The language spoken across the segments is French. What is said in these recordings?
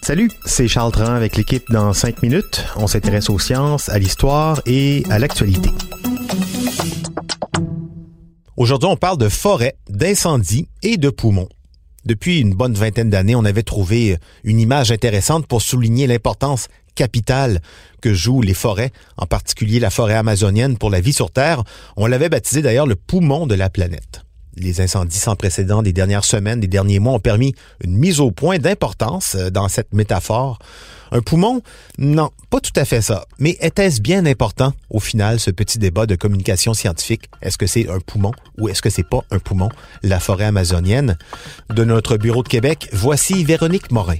Salut, c'est Charles Tran avec l'équipe dans 5 minutes. On s'intéresse aux sciences, à l'histoire et à l'actualité. Aujourd'hui, on parle de forêt, d'incendie et de poumons. Depuis une bonne vingtaine d'années, on avait trouvé une image intéressante pour souligner l'importance capitale que jouent les forêts, en particulier la forêt amazonienne pour la vie sur Terre. On l'avait baptisé d'ailleurs le poumon de la planète. Les incendies sans précédent des dernières semaines, des derniers mois ont permis une mise au point d'importance euh, dans cette métaphore. Un poumon? Non, pas tout à fait ça. Mais était-ce bien important au final ce petit débat de communication scientifique? Est-ce que c'est un poumon ou est-ce que c'est pas un poumon? La forêt amazonienne. De notre bureau de Québec, voici Véronique Morin.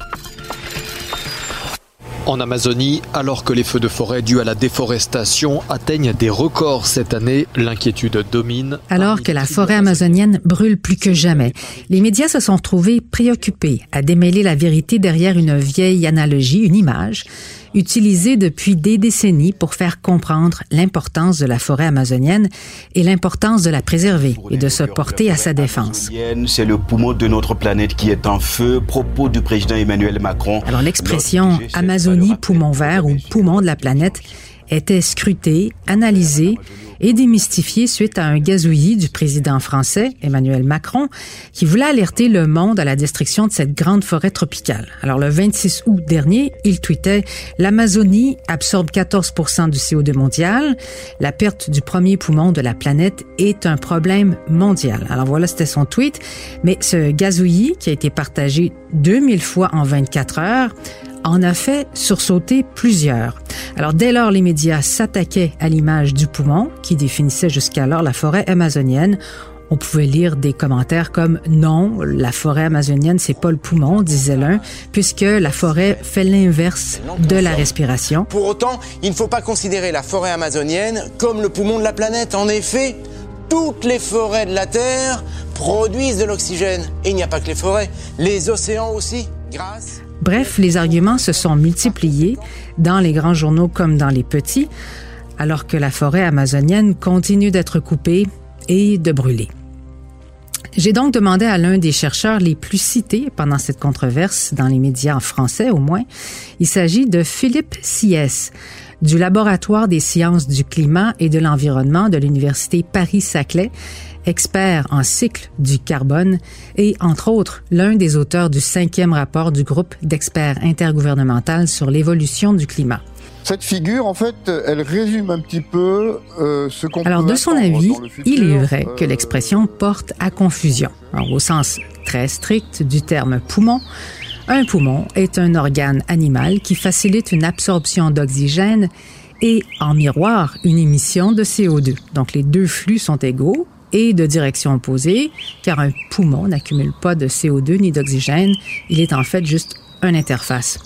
En Amazonie, alors que les feux de forêt dus à la déforestation atteignent des records cette année, l'inquiétude domine. Alors que la forêt amazonienne brûle plus que jamais, les médias se sont retrouvés préoccupés à démêler la vérité derrière une vieille analogie, une image utilisée depuis des décennies pour faire comprendre l'importance de la forêt amazonienne et l'importance de la préserver et de se porter à sa défense. C'est le poumon de notre planète qui est en feu. Propos du président Emmanuel Macron. Alors l'expression Amazonie poumon vert ou poumon de la planète était scrutée, analysée et démystifié suite à un gazouillis du président français, Emmanuel Macron, qui voulait alerter le monde à la destruction de cette grande forêt tropicale. Alors, le 26 août dernier, il tweetait L'Amazonie absorbe 14% du CO2 mondial. La perte du premier poumon de la planète est un problème mondial. Alors voilà, c'était son tweet. Mais ce gazouillis, qui a été partagé 2000 fois en 24 heures, en a fait sursauter plusieurs. Alors dès lors, les médias s'attaquaient à l'image du poumon, qui définissait jusqu'alors la forêt amazonienne. On pouvait lire des commentaires comme non, la forêt amazonienne c'est pas le poumon, disait l'un, puisque la forêt fait l'inverse de la respiration. Pour autant, il ne faut pas considérer la forêt amazonienne comme le poumon de la planète. En effet, toutes les forêts de la Terre produisent de l'oxygène. Et il n'y a pas que les forêts, les océans aussi, Bref, les arguments se sont multipliés dans les grands journaux comme dans les petits, alors que la forêt amazonienne continue d'être coupée et de brûler. J'ai donc demandé à l'un des chercheurs les plus cités pendant cette controverse, dans les médias en français au moins. Il s'agit de Philippe Siès, du Laboratoire des sciences du climat et de l'environnement de l'Université Paris-Saclay, expert en cycle du carbone et, entre autres, l'un des auteurs du cinquième rapport du groupe d'experts intergouvernemental sur l'évolution du climat. Cette figure, en fait, elle résume un petit peu euh, ce qu'on Alors, de son avis, il est vrai que euh, l'expression porte à confusion. au sens très strict du terme poumon, un poumon est un organe animal qui facilite une absorption d'oxygène et, en miroir, une émission de CO2. Donc, les deux flux sont égaux et de direction opposée, car un poumon n'accumule pas de CO2 ni d'oxygène, il est en fait juste une interface.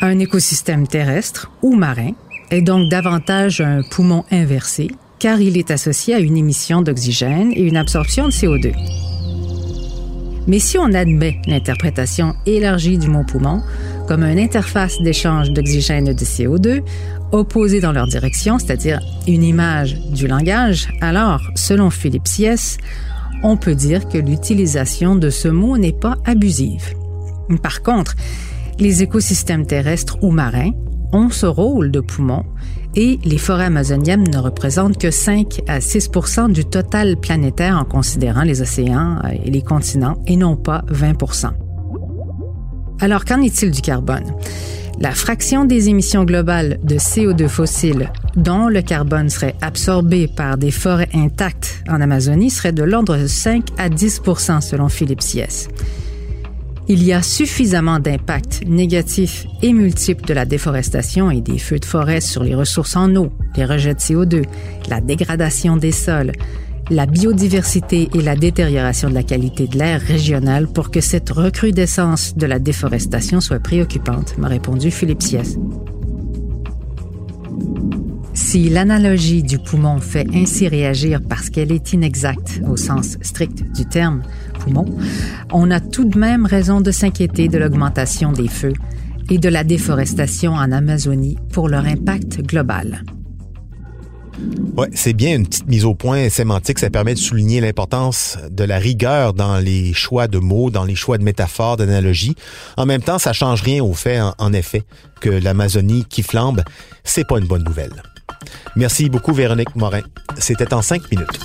Un écosystème terrestre ou marin est donc davantage un poumon inversé, car il est associé à une émission d'oxygène et une absorption de CO2. Mais si on admet l'interprétation élargie du mot poumon comme une interface d'échange d'oxygène et de CO2, opposés dans leur direction, c'est-à-dire une image du langage, alors, selon Philippe Siès, on peut dire que l'utilisation de ce mot n'est pas abusive. Par contre, les écosystèmes terrestres ou marins ont ce rôle de poumon et les forêts amazoniennes ne représentent que 5 à 6% du total planétaire en considérant les océans et les continents et non pas 20 Alors qu'en est-il du carbone? La fraction des émissions globales de CO2 fossiles dont le carbone serait absorbé par des forêts intactes en Amazonie serait de l'ordre de 5 à 10 selon Philippe Siès. Il y a suffisamment d'impacts négatifs et multiples de la déforestation et des feux de forêt sur les ressources en eau, les rejets de CO2, la dégradation des sols, la biodiversité et la détérioration de la qualité de l'air régional pour que cette recrudescence de la déforestation soit préoccupante, m'a répondu Philippe Siès. Si l'analogie du poumon fait ainsi réagir parce qu'elle est inexacte au sens strict du terme poumon, on a tout de même raison de s'inquiéter de l'augmentation des feux et de la déforestation en Amazonie pour leur impact global. Ouais, c'est bien une petite mise au point sémantique. Ça permet de souligner l'importance de la rigueur dans les choix de mots, dans les choix de métaphores, d'analogies. En même temps, ça change rien au fait, en, effet, que l'Amazonie qui flambe, c'est pas une bonne nouvelle. Merci beaucoup, Véronique Morin. C'était en cinq minutes.